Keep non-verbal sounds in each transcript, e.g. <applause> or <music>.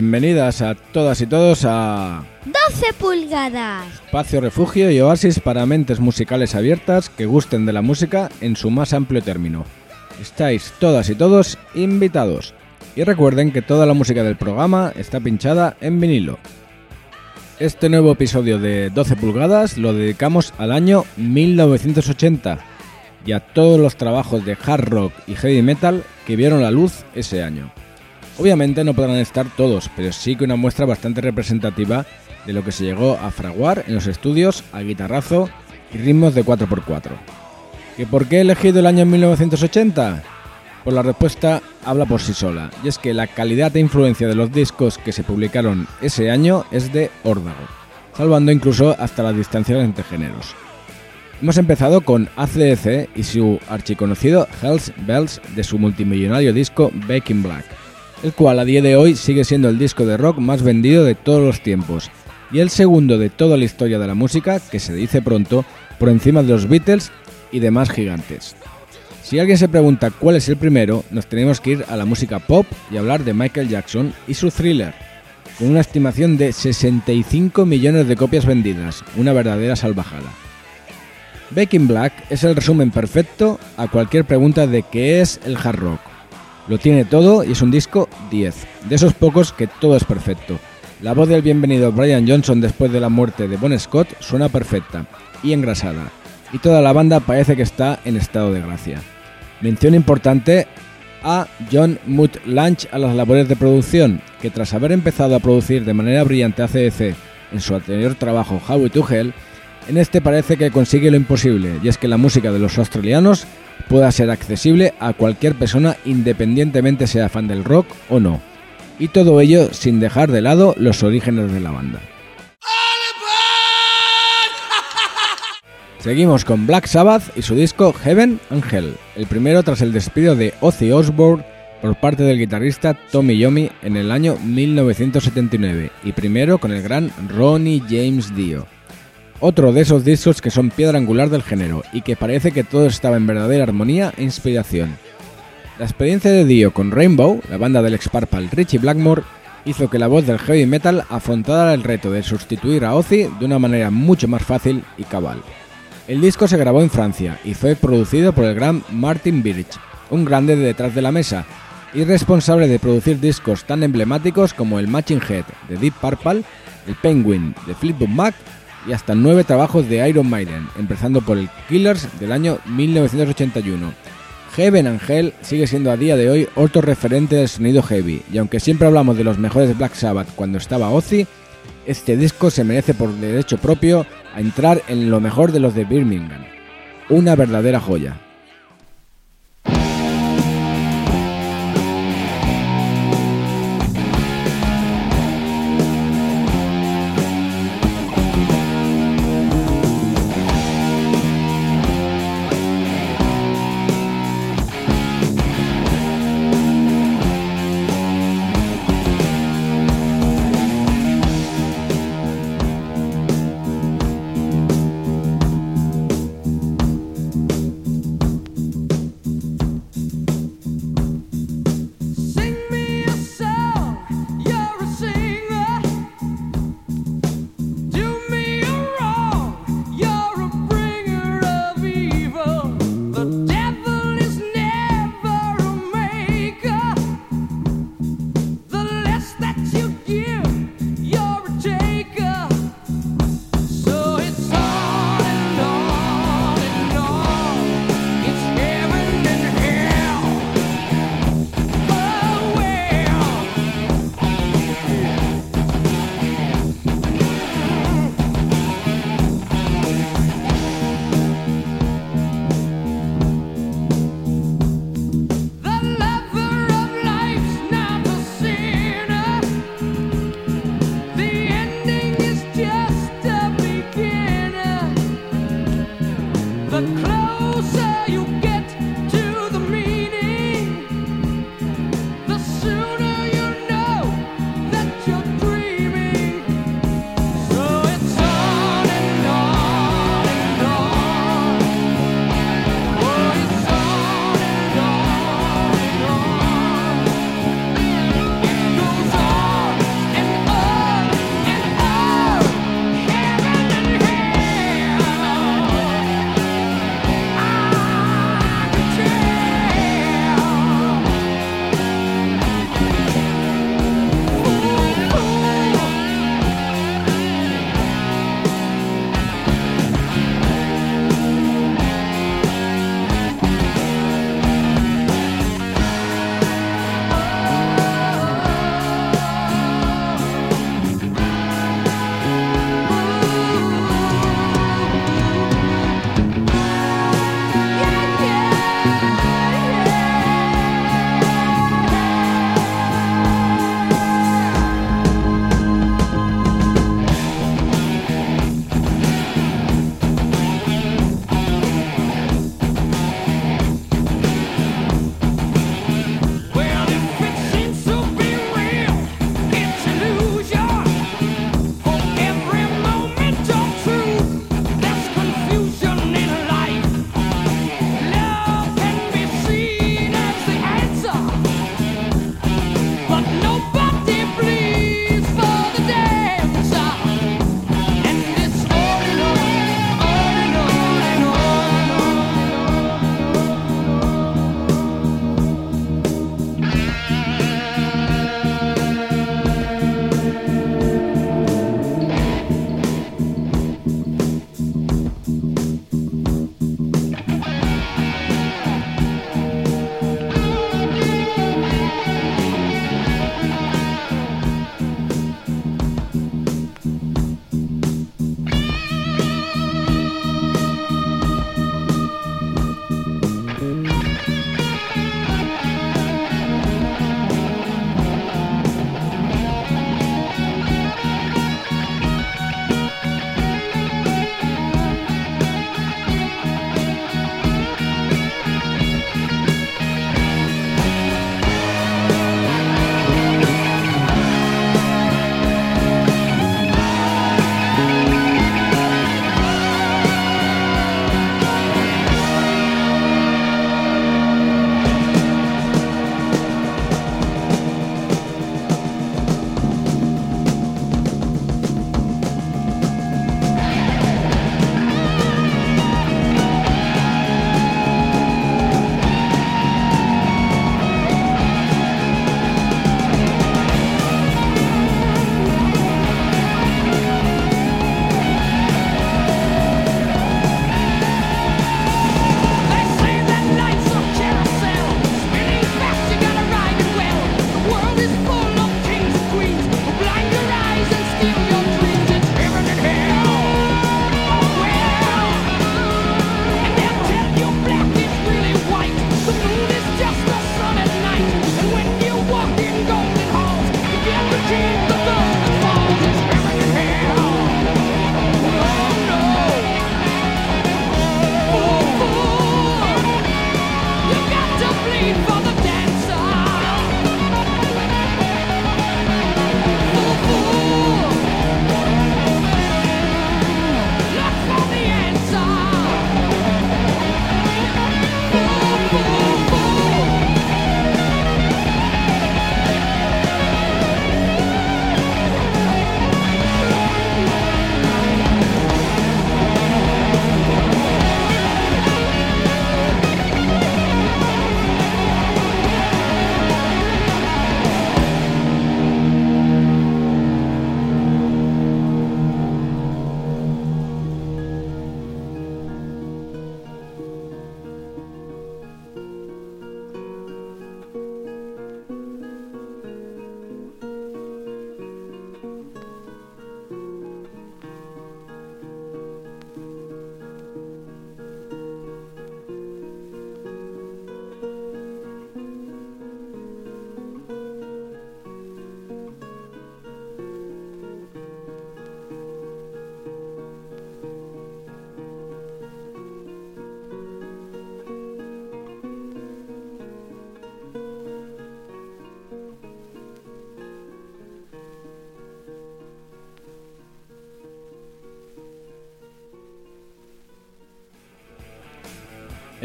Bienvenidas a todas y todos a 12 pulgadas. Espacio Refugio y Oasis para mentes musicales abiertas que gusten de la música en su más amplio término. Estáis todas y todos invitados. Y recuerden que toda la música del programa está pinchada en vinilo. Este nuevo episodio de 12 pulgadas lo dedicamos al año 1980 y a todos los trabajos de hard rock y heavy metal que vieron la luz ese año. Obviamente no podrán estar todos, pero sí que una muestra bastante representativa de lo que se llegó a fraguar en los estudios a guitarrazo y ritmos de 4x4. ¿Que por qué he elegido el año 1980? Pues la respuesta habla por sí sola, y es que la calidad e influencia de los discos que se publicaron ese año es de órdago, salvando incluso hasta las distancias entre géneros. Hemos empezado con ACDC y su archiconocido Hells Bells de su multimillonario disco Back in Black, el cual a día de hoy sigue siendo el disco de rock más vendido de todos los tiempos, y el segundo de toda la historia de la música, que se dice pronto, por encima de los Beatles y demás gigantes. Si alguien se pregunta cuál es el primero, nos tenemos que ir a la música pop y hablar de Michael Jackson y su thriller, con una estimación de 65 millones de copias vendidas, una verdadera salvajada. Back Black es el resumen perfecto a cualquier pregunta de qué es el hard rock. Lo tiene todo y es un disco 10, de esos pocos que todo es perfecto. La voz del bienvenido Brian Johnson después de la muerte de Bon Scott suena perfecta y engrasada, y toda la banda parece que está en estado de gracia. Mención importante a John Mutt Lange a las labores de producción, que tras haber empezado a producir de manera brillante ACDC en su anterior trabajo How to Hell, en este parece que consigue lo imposible, y es que la música de los australianos pueda ser accesible a cualquier persona independientemente sea fan del rock o no. Y todo ello sin dejar de lado los orígenes de la banda. Seguimos con Black Sabbath y su disco Heaven and Hell, el primero tras el despido de Ozzy Osbourne por parte del guitarrista Tommy Yomi en el año 1979 y primero con el gran Ronnie James Dio. Otro de esos discos que son piedra angular del género y que parece que todo estaba en verdadera armonía e inspiración. La experiencia de Dio con Rainbow, la banda del ex Parpal Richie Blackmore, hizo que la voz del heavy metal afrontara el reto de sustituir a Ozzy de una manera mucho más fácil y cabal. El disco se grabó en Francia y fue producido por el gran Martin Birch, un grande de detrás de la mesa, y responsable de producir discos tan emblemáticos como el Matching Head de Deep Purple, el Penguin de Fleetwood Mac y hasta nueve trabajos de Iron Maiden, empezando por el Killers del año 1981. Heaven Angel sigue siendo a día de hoy otro referente del sonido heavy, y aunque siempre hablamos de los mejores Black Sabbath cuando estaba Ozzy, este disco se merece por derecho propio a entrar en lo mejor de los de Birmingham. Una verdadera joya.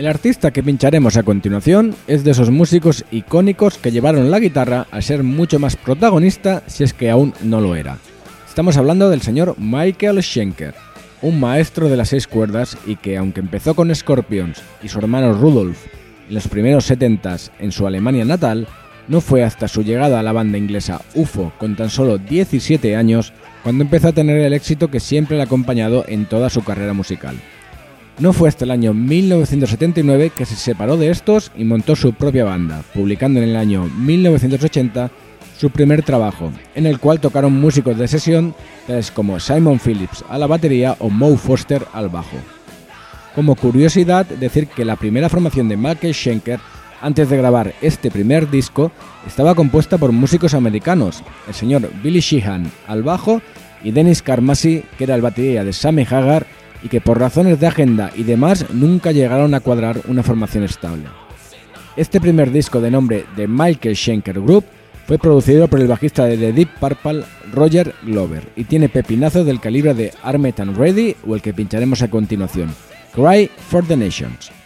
El artista que pincharemos a continuación es de esos músicos icónicos que llevaron la guitarra a ser mucho más protagonista si es que aún no lo era. Estamos hablando del señor Michael Schenker, un maestro de las seis cuerdas y que aunque empezó con Scorpions y su hermano Rudolf en los primeros 70 en su Alemania natal, no fue hasta su llegada a la banda inglesa UFO con tan solo 17 años cuando empezó a tener el éxito que siempre le ha acompañado en toda su carrera musical. No fue hasta el año 1979 que se separó de estos y montó su propia banda, publicando en el año 1980 su primer trabajo, en el cual tocaron músicos de sesión tales como Simon Phillips a la batería o Moe Foster al bajo. Como curiosidad, decir que la primera formación de Michael Schenker antes de grabar este primer disco, estaba compuesta por músicos americanos, el señor Billy Sheehan al bajo y Dennis Carmasi, que era el batería de Sammy Hagar y que por razones de agenda y demás nunca llegaron a cuadrar una formación estable. Este primer disco de nombre The Michael Schenker Group fue producido por el bajista de The Deep Purple, Roger Glover, y tiene pepinazos del calibre de Armed and Ready o el que pincharemos a continuación, Cry for the Nations.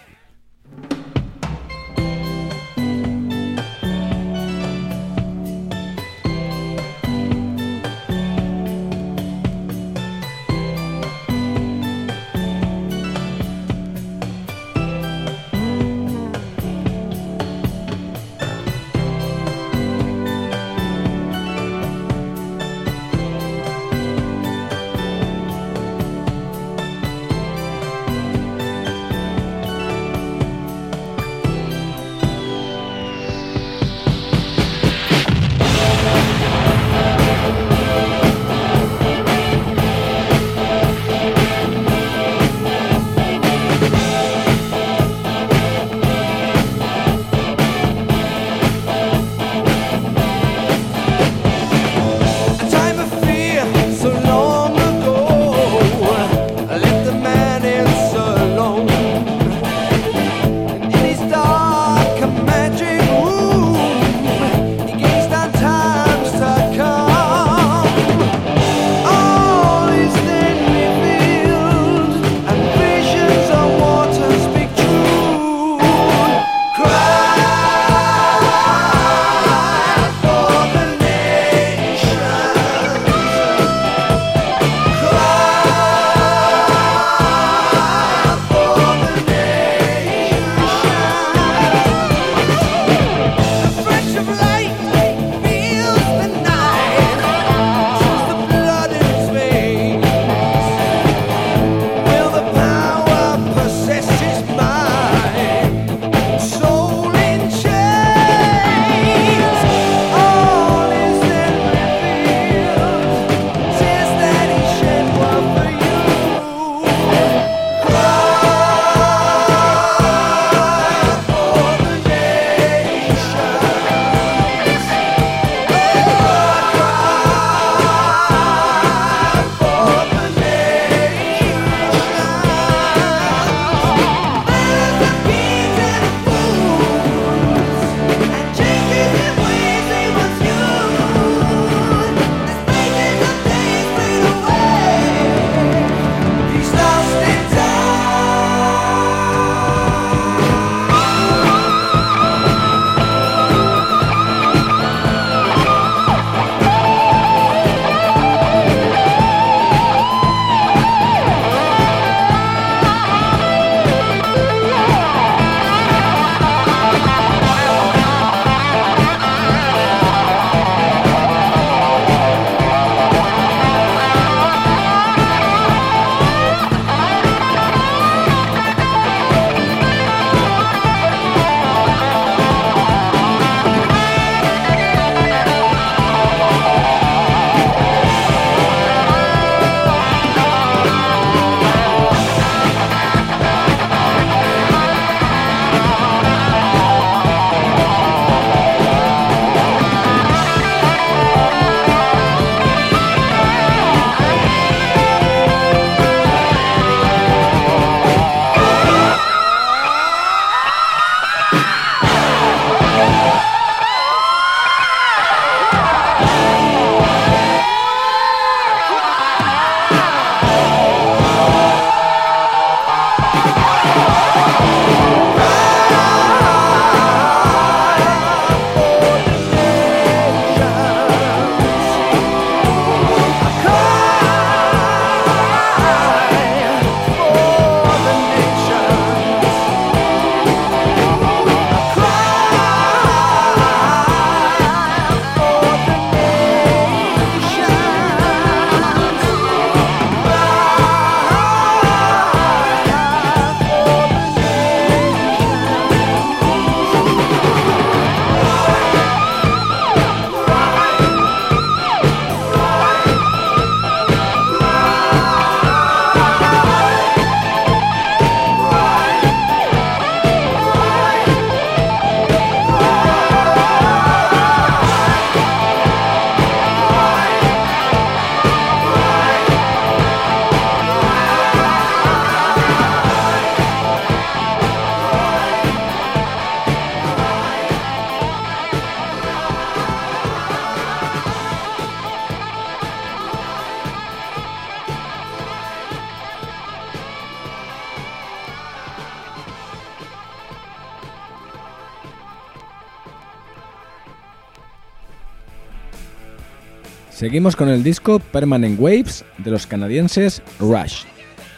Seguimos con el disco Permanent Waves de los canadienses Rush.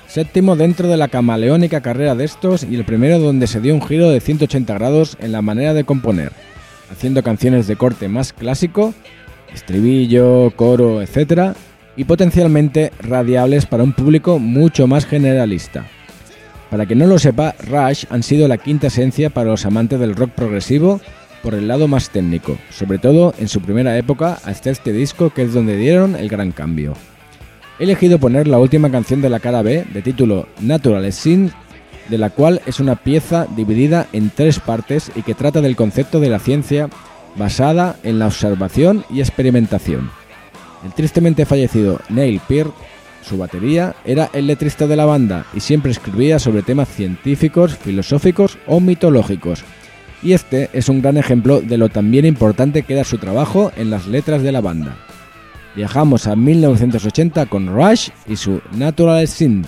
Séptimo dentro de la camaleónica carrera de estos y el primero donde se dio un giro de 180 grados en la manera de componer, haciendo canciones de corte más clásico, estribillo, coro, etc., y potencialmente radiables para un público mucho más generalista. Para quien no lo sepa, Rush han sido la quinta esencia para los amantes del rock progresivo por el lado más técnico, sobre todo en su primera época hasta este disco que es donde dieron el gran cambio. He elegido poner la última canción de la cara B, de título Natural Sin, de la cual es una pieza dividida en tres partes y que trata del concepto de la ciencia basada en la observación y experimentación. El tristemente fallecido Neil Peart, su batería, era el letrista de la banda y siempre escribía sobre temas científicos, filosóficos o mitológicos, y este es un gran ejemplo de lo también importante que era su trabajo en las letras de la banda. Viajamos a 1980 con Rush y su Natural Sin.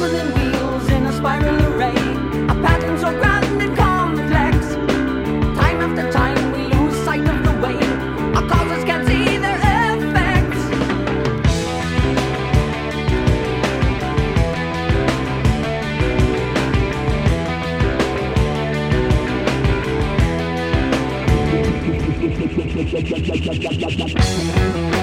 wheels in a spiral array. A pattern so grand and complex. Time after time we lose sight of the way. Our causes can't see their effects. <laughs>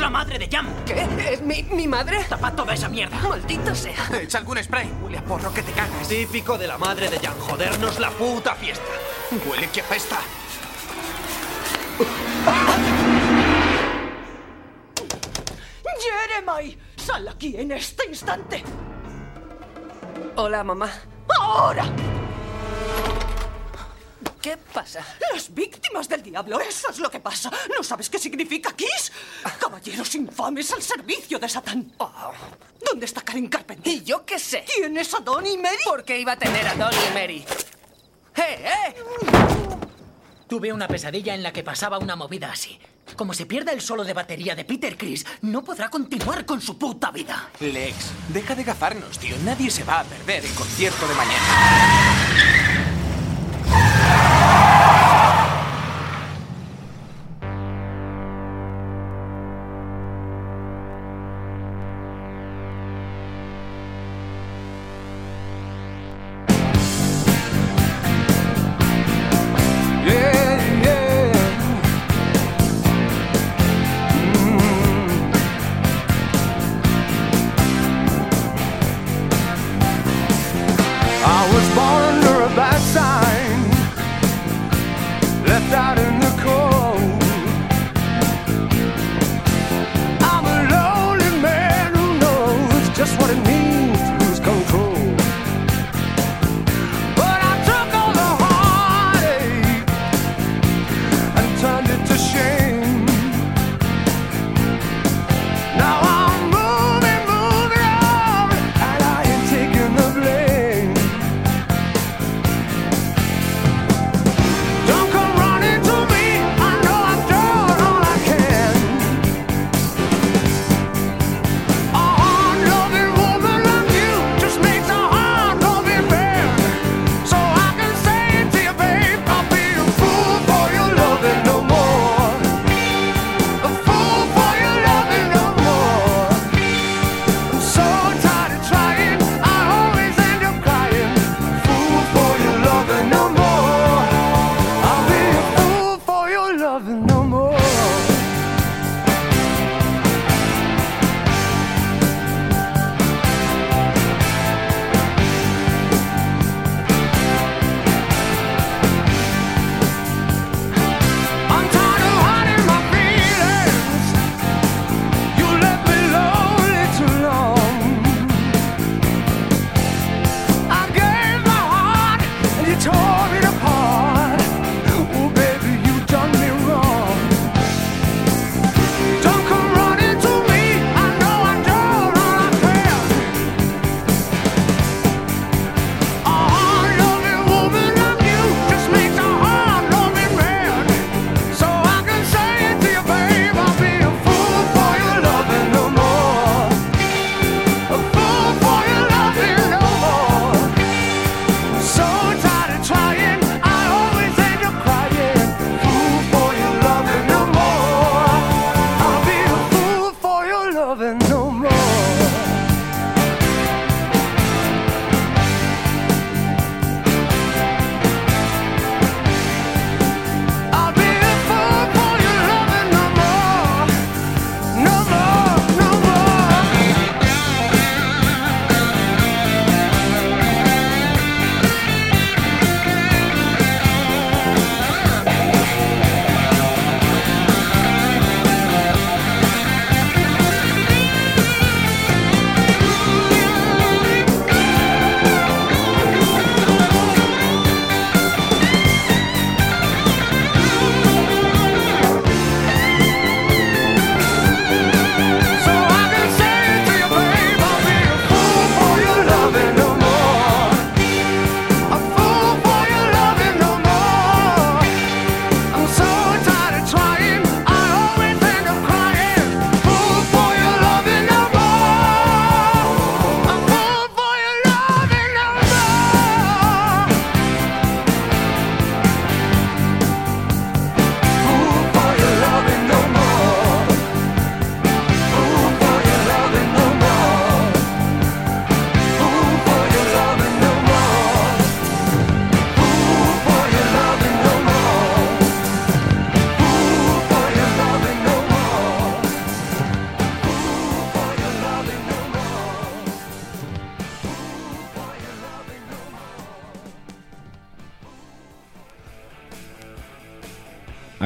la madre de Jam. ¿Qué? ¿Es mi, mi madre? Tapa toda esa mierda. ¡Maldita sea! Echa algún spray. Huele a porro que te cagas. Típico de la madre de Jan, jodernos la puta fiesta. Huele que apesta. Jeremy, sal aquí en este instante. Hola, mamá. ¡Ahora! ¿Qué pasa? Las víctimas del diablo, eso es lo que pasa. ¿No sabes qué significa Kiss? Caballeros infames al servicio de Satán. Oh, ¿Dónde está Karen Carpenter? ¿Y yo qué sé? ¿Quién es a Donny y Mary? ¿Por qué iba a tener a Donnie y Mary? ¡Eh, eh! Tuve una pesadilla en la que pasaba una movida así. Como se pierda el solo de batería de Peter Chris, no podrá continuar con su puta vida. Lex, deja de gafarnos, tío. Nadie se va a perder el concierto de mañana.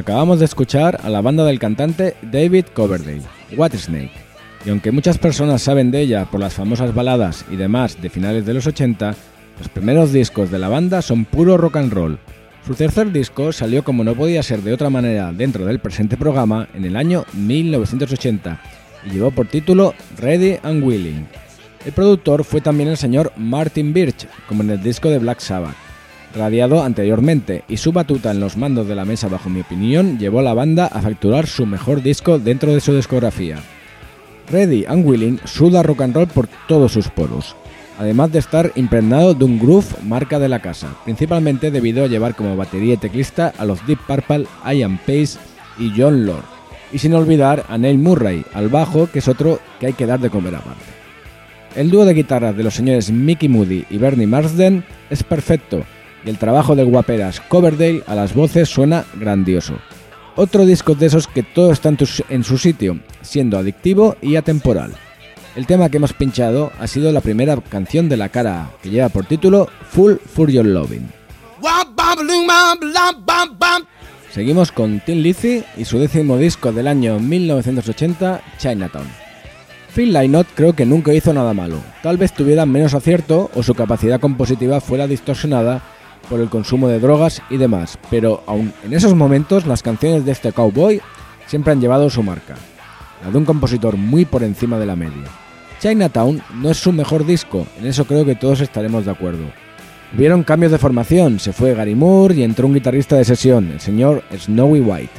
Acabamos de escuchar a la banda del cantante David Coverdale, Snake, y aunque muchas personas saben de ella por las famosas baladas y demás de finales de los 80, los primeros discos de la banda son puro rock and roll. Su tercer disco salió como no podía ser de otra manera dentro del presente programa en el año 1980 y llevó por título Ready and Willing. El productor fue también el señor Martin Birch, como en el disco de Black Sabbath radiado anteriormente, y su batuta en los mandos de la mesa, bajo mi opinión, llevó a la banda a facturar su mejor disco dentro de su discografía. Ready and Willing suda rock and roll por todos sus poros, además de estar impregnado de un groove marca de la casa, principalmente debido a llevar como batería y teclista a los Deep Purple, Ian Pace y John Lord, y sin olvidar a Neil Murray al bajo, que es otro que hay que dar de comer aparte. El dúo de guitarras de los señores Mickey Moody y Bernie Marsden es perfecto y el trabajo de guaperas Coverdale a las voces suena grandioso. Otro disco de esos que todo está en su sitio, siendo adictivo y atemporal. El tema que hemos pinchado ha sido la primera canción de la cara que lleva por título Full for Your Loving. Seguimos con Tim Lizzy y su décimo disco del año 1980, Chinatown. Phil Lynott creo que nunca hizo nada malo, tal vez tuviera menos acierto o su capacidad compositiva fuera distorsionada por el consumo de drogas y demás, pero aun en esos momentos las canciones de este cowboy siempre han llevado su marca, la de un compositor muy por encima de la media. Chinatown no es su mejor disco, en eso creo que todos estaremos de acuerdo. Hubieron cambios de formación, se fue Gary Moore y entró un guitarrista de sesión, el señor Snowy White,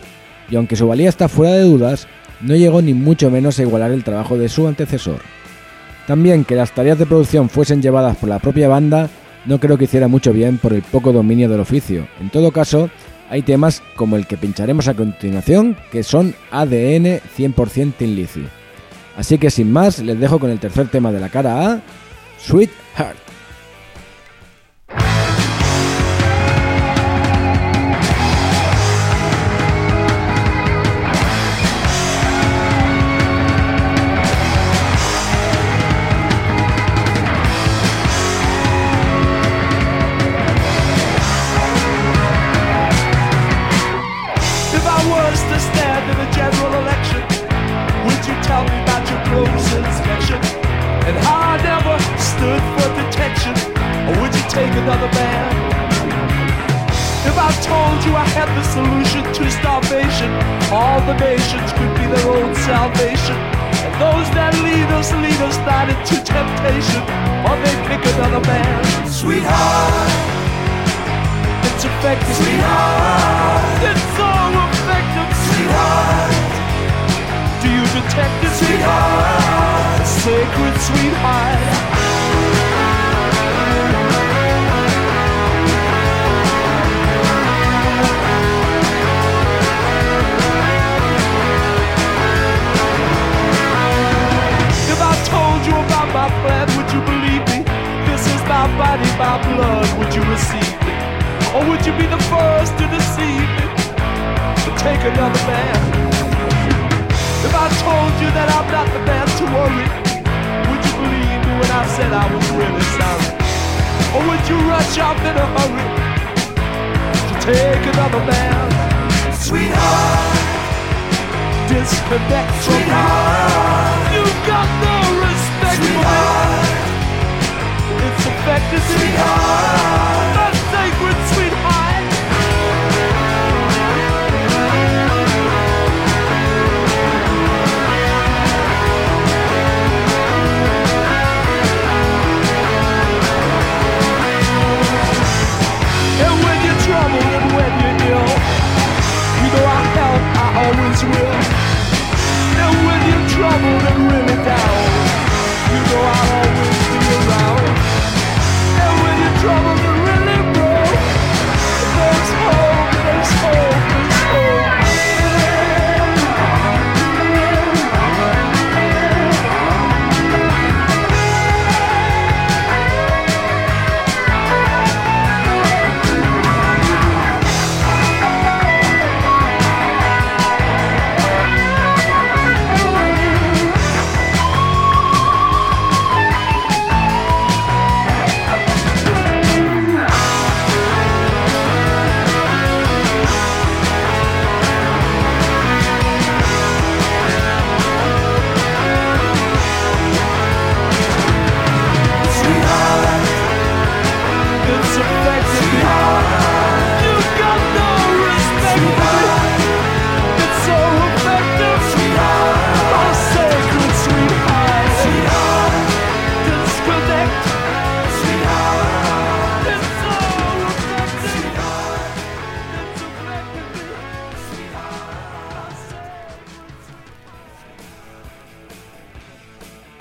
y aunque su valía está fuera de dudas, no llegó ni mucho menos a igualar el trabajo de su antecesor. También que las tareas de producción fuesen llevadas por la propia banda no creo que hiciera mucho bien por el poco dominio del oficio. En todo caso, hay temas como el que pincharemos a continuación que son ADN 100% Tin. Así que sin más, les dejo con el tercer tema de la cara A, Sweet Heart.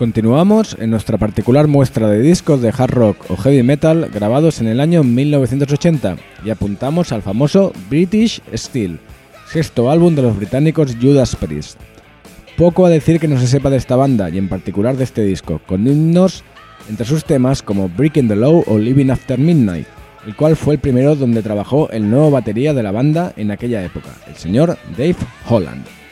Continuamos en nuestra particular muestra de discos de hard rock o heavy metal grabados en el año 1980 y apuntamos al famoso British Steel, sexto álbum de los británicos Judas Priest. Poco a decir que no se sepa de esta banda y en particular de este disco, con himnos entre sus temas como Breaking the Law o Living After Midnight, el cual fue el primero donde trabajó el nuevo batería de la banda en aquella época, el señor Dave Holland.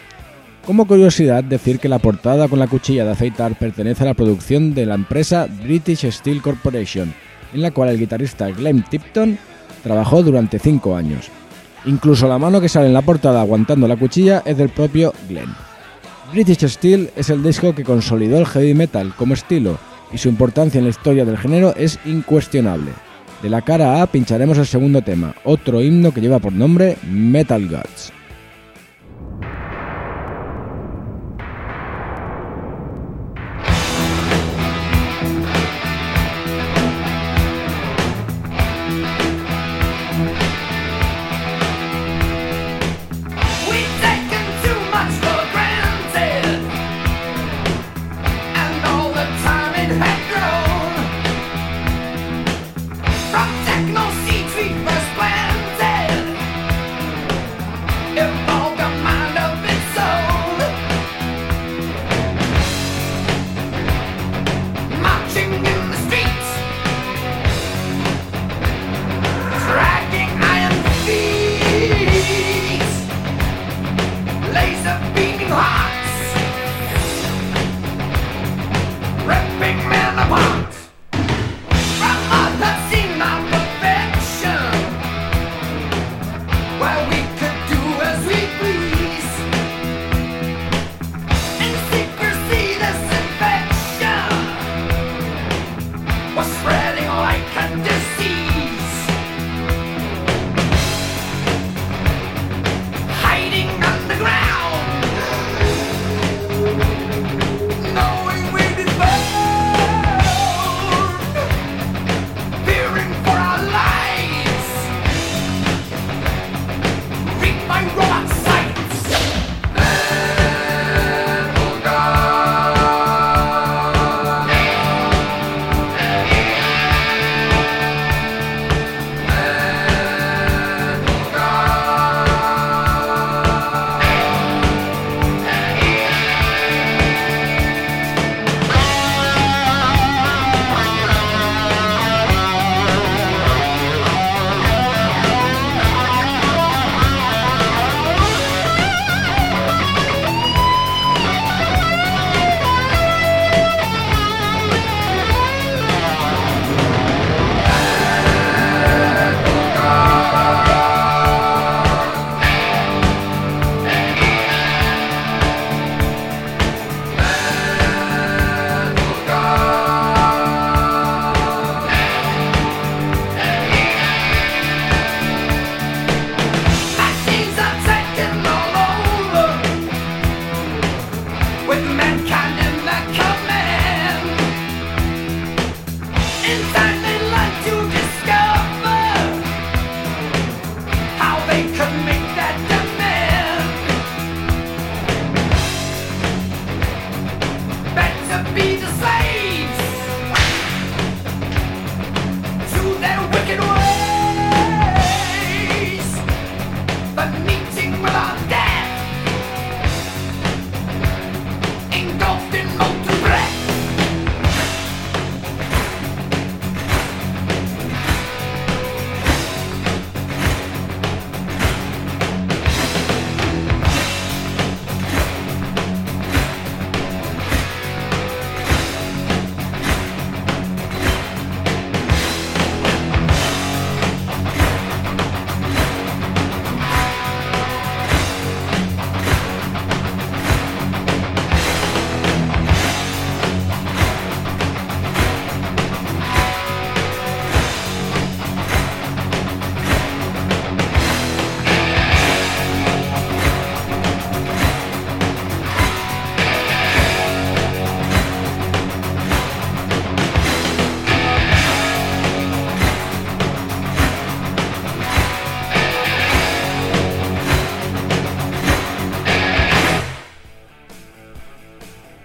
Como curiosidad, decir que la portada con la cuchilla de aceitar pertenece a la producción de la empresa British Steel Corporation, en la cual el guitarrista Glenn Tipton trabajó durante 5 años. Incluso la mano que sale en la portada aguantando la cuchilla es del propio Glenn. British Steel es el disco que consolidó el heavy metal como estilo y su importancia en la historia del género es incuestionable. De la cara A pincharemos el segundo tema, otro himno que lleva por nombre Metal Gods.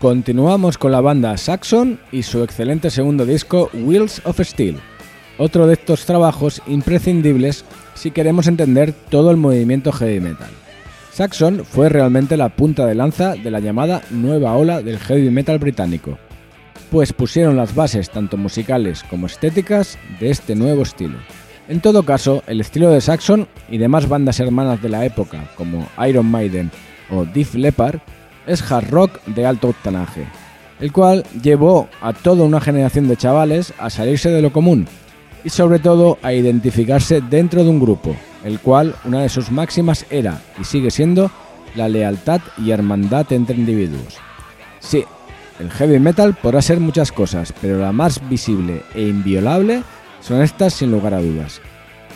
Continuamos con la banda Saxon y su excelente segundo disco Wheels of Steel, otro de estos trabajos imprescindibles si queremos entender todo el movimiento heavy metal. Saxon fue realmente la punta de lanza de la llamada nueva ola del heavy metal británico, pues pusieron las bases tanto musicales como estéticas de este nuevo estilo. En todo caso, el estilo de Saxon y demás bandas hermanas de la época como Iron Maiden o Def Leppard es hard rock de alto octanaje, el cual llevó a toda una generación de chavales a salirse de lo común y sobre todo a identificarse dentro de un grupo, el cual una de sus máximas era y sigue siendo la lealtad y hermandad entre individuos. Sí, el heavy metal podrá ser muchas cosas, pero la más visible e inviolable son estas sin lugar a dudas.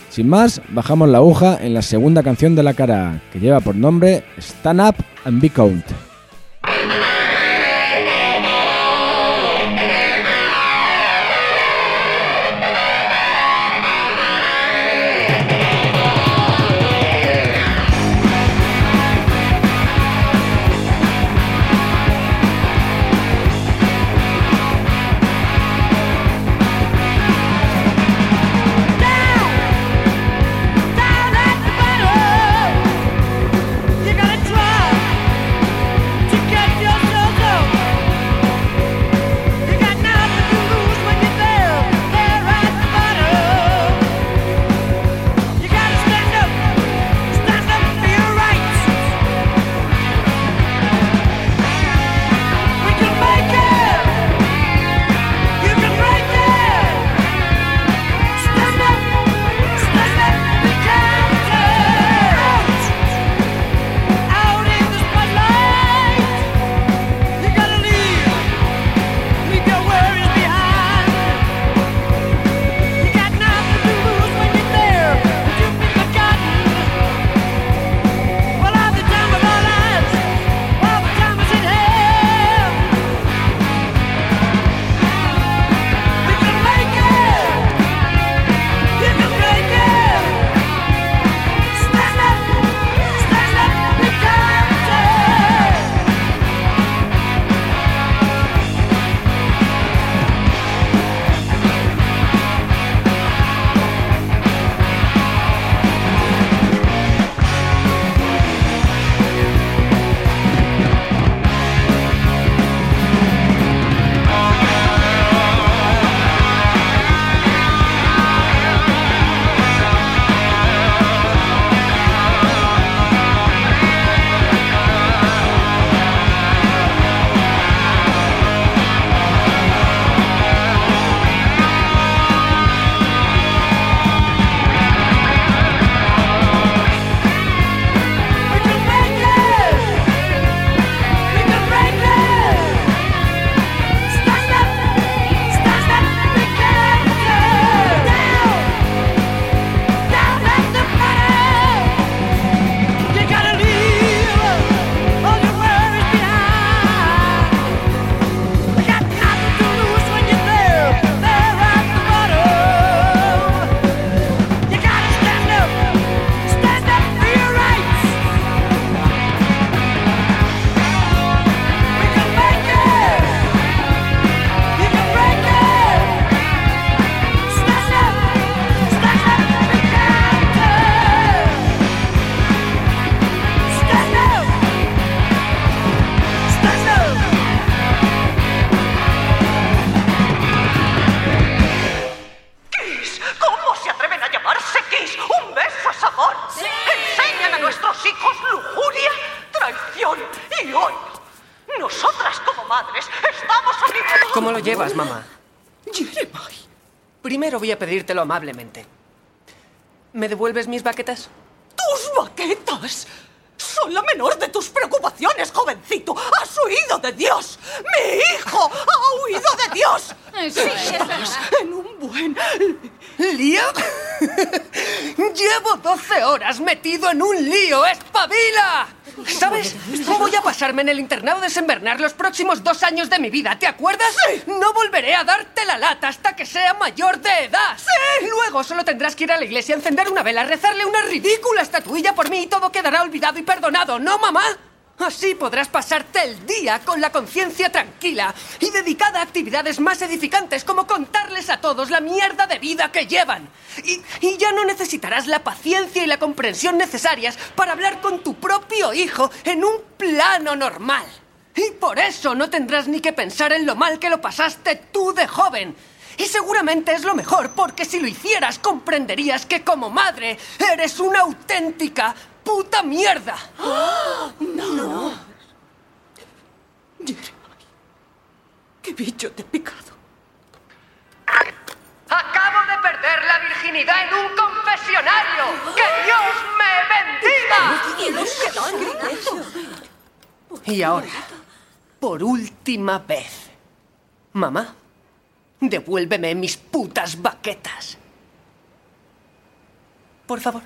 Sin más, bajamos la aguja en la segunda canción de la cara que lleva por nombre Stand Up and Be Count. Llevas, mamá? Jeremiah, Primero voy a pedírtelo amablemente. ¿Me devuelves mis baquetas? tus baquetas son la menor de tus preocupaciones, jovencito. Has huido de Dios. Mi hijo ha huido de Dios. Estás en un buen ¿Lío? <laughs> Llevo 12 horas metido en un lío. ¡Espabila! ¿Sabes? Voy a pasarme en el internado de San Bernard los próximos dos años de mi vida. ¿Te acuerdas? No volveré a darte la lata hasta que sea mayor de edad. ¡Sí! Luego solo tendrás que ir a la iglesia, encender una vela, rezarle una ridícula estatuilla por mí y todo quedará olvidado y perdonado. ¿No, mamá? Así podrás pasarte el día con la conciencia tranquila y dedicada a actividades más edificantes como contarles a todos la mierda de vida que llevan. Y, ya no necesitarás la paciencia y la comprensión necesarias para hablar con tu propio hijo en un plano normal. Y por eso no tendrás ni que pensar en lo mal que lo pasaste tú de joven. Y seguramente es lo mejor, porque si lo hicieras comprenderías que como madre eres una auténtica puta mierda. ¡Qué bicho te he picado! Acabo de perder la virginidad en un confesionario. ¡Que Dios me bendiga! Y ahora, por última vez, mamá, devuélveme mis putas baquetas. Por favor.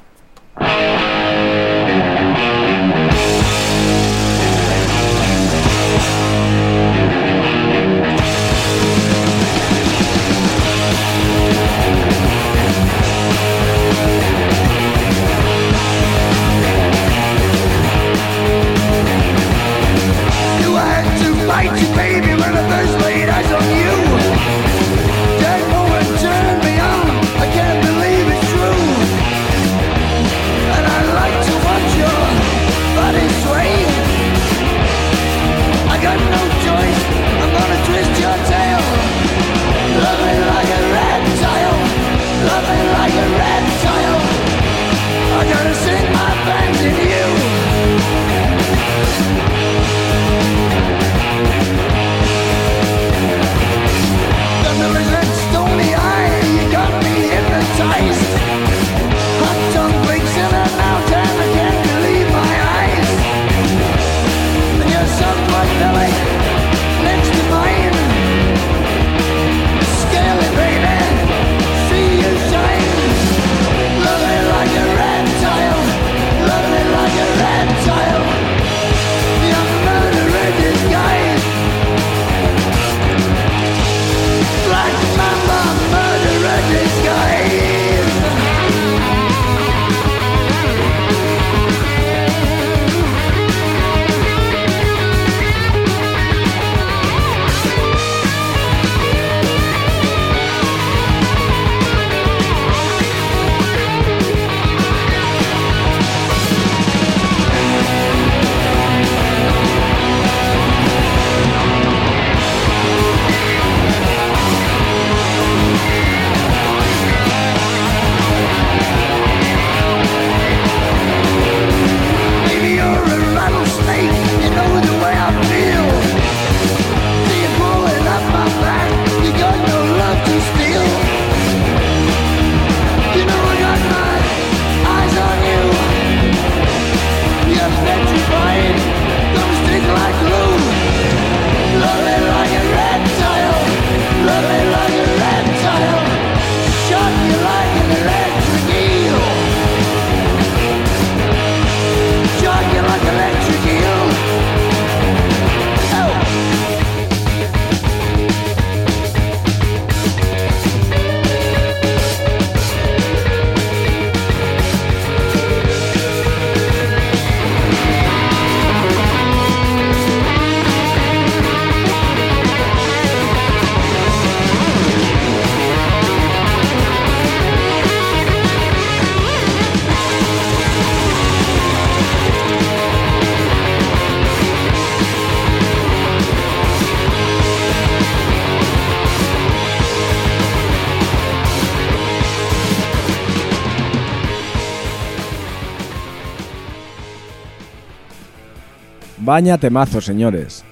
Vaya temazo, señores.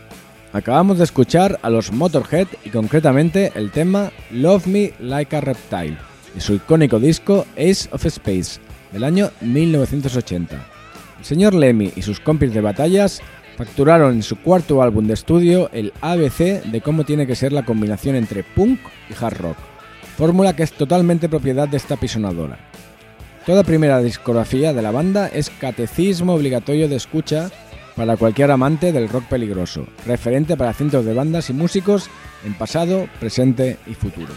Acabamos de escuchar a los Motorhead y concretamente el tema Love Me Like a Reptile de su icónico disco Ace of Space del año 1980. El señor Lemmy y sus compis de batallas facturaron en su cuarto álbum de estudio el ABC de cómo tiene que ser la combinación entre punk y hard rock, fórmula que es totalmente propiedad de esta pisonadora. Toda primera discografía de la banda es catecismo obligatorio de escucha para cualquier amante del rock peligroso, referente para cientos de bandas y músicos en pasado, presente y futuro.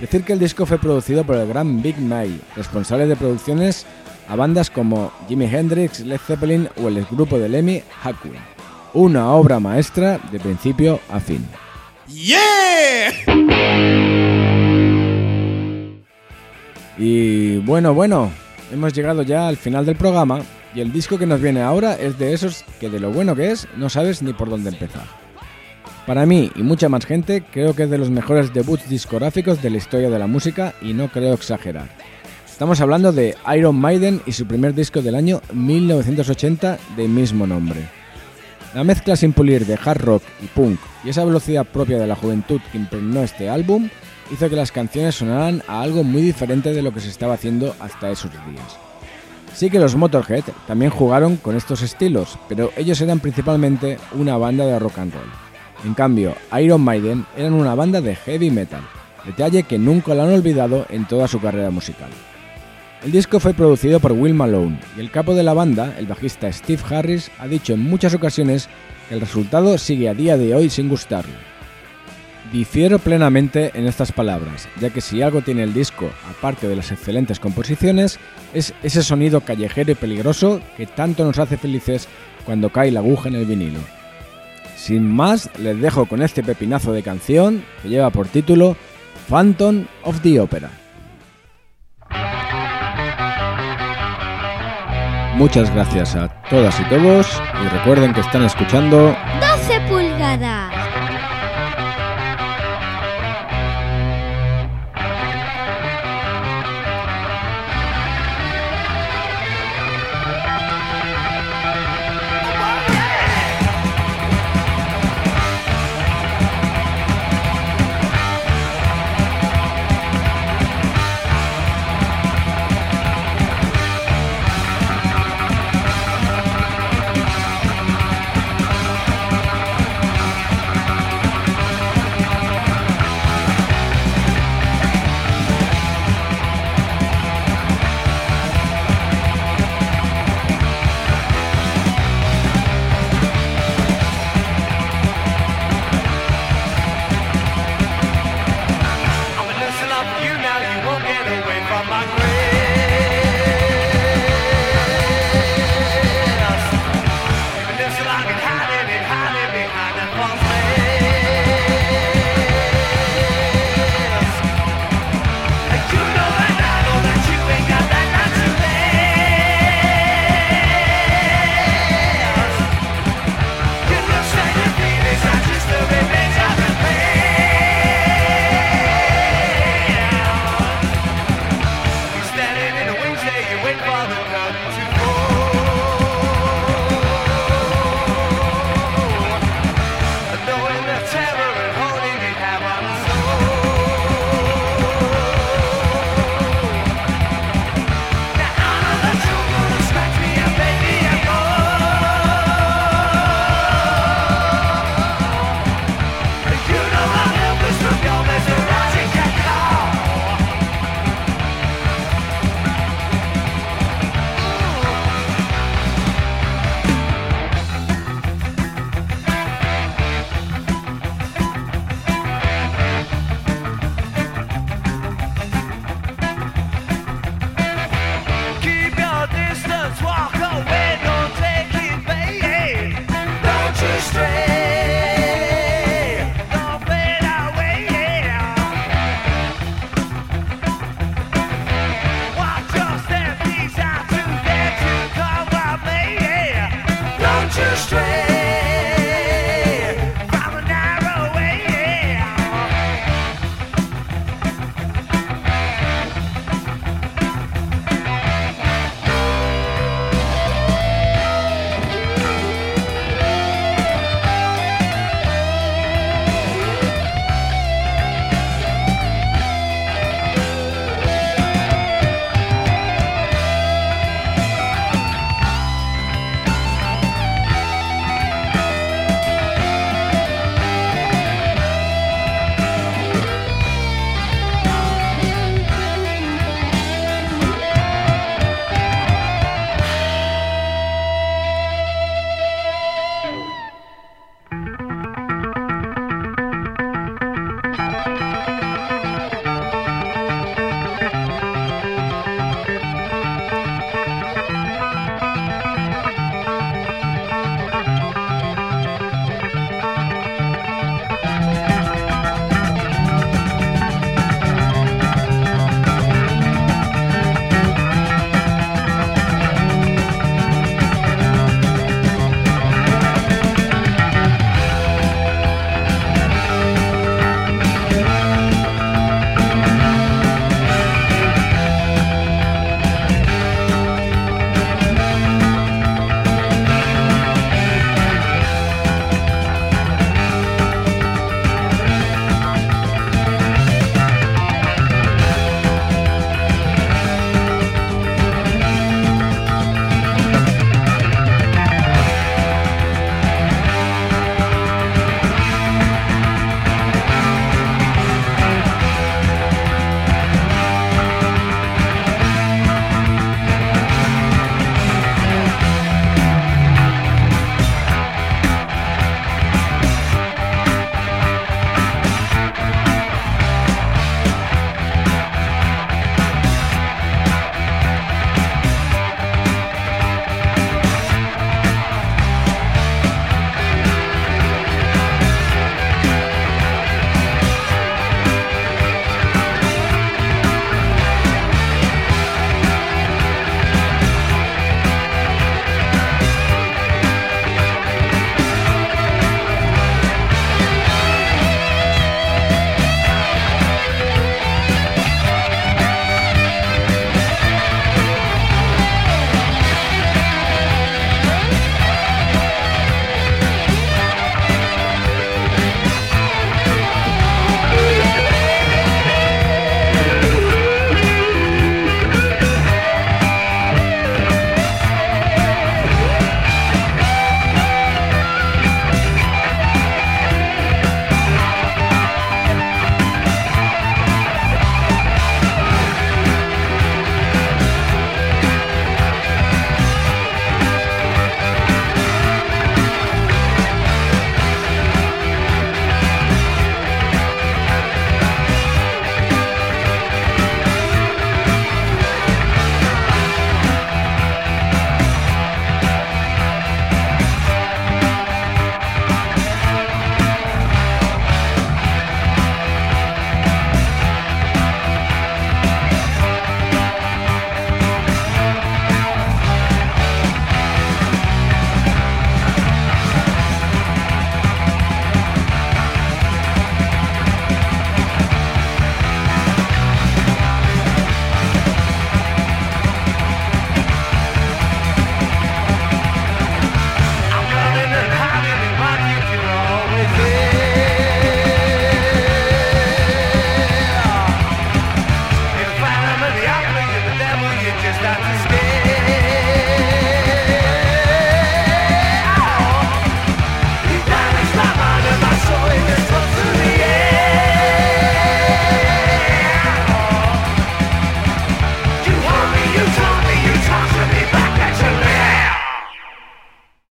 Decir que el disco fue producido por el gran Big Mail, responsable de producciones a bandas como Jimi Hendrix, Led Zeppelin o el grupo de Lemmy Hackwind. Una obra maestra de principio a fin. Y bueno, bueno, hemos llegado ya al final del programa y el disco que nos viene ahora es de esos que de lo bueno que es no sabes ni por dónde empezar. Para mí y mucha más gente creo que es de los mejores debuts discográficos de la historia de la música y no creo exagerar. Estamos hablando de Iron Maiden y su primer disco del año 1980 de mismo nombre. La mezcla sin pulir de hard rock y punk y esa velocidad propia de la juventud que impregnó este álbum hizo que las canciones sonaran a algo muy diferente de lo que se estaba haciendo hasta esos días. Sí que los Motorhead también jugaron con estos estilos, pero ellos eran principalmente una banda de rock and roll. En cambio, Iron Maiden eran una banda de heavy metal, detalle que nunca lo han olvidado en toda su carrera musical. El disco fue producido por Will Malone y el capo de la banda, el bajista Steve Harris, ha dicho en muchas ocasiones que el resultado sigue a día de hoy sin gustarle. Difiero plenamente en estas palabras, ya que si algo tiene el disco, aparte de las excelentes composiciones, es ese sonido callejero y peligroso que tanto nos hace felices cuando cae la aguja en el vinilo. Sin más, les dejo con este pepinazo de canción que lleva por título Phantom of the Opera. Muchas gracias a todas y todos y recuerden que están escuchando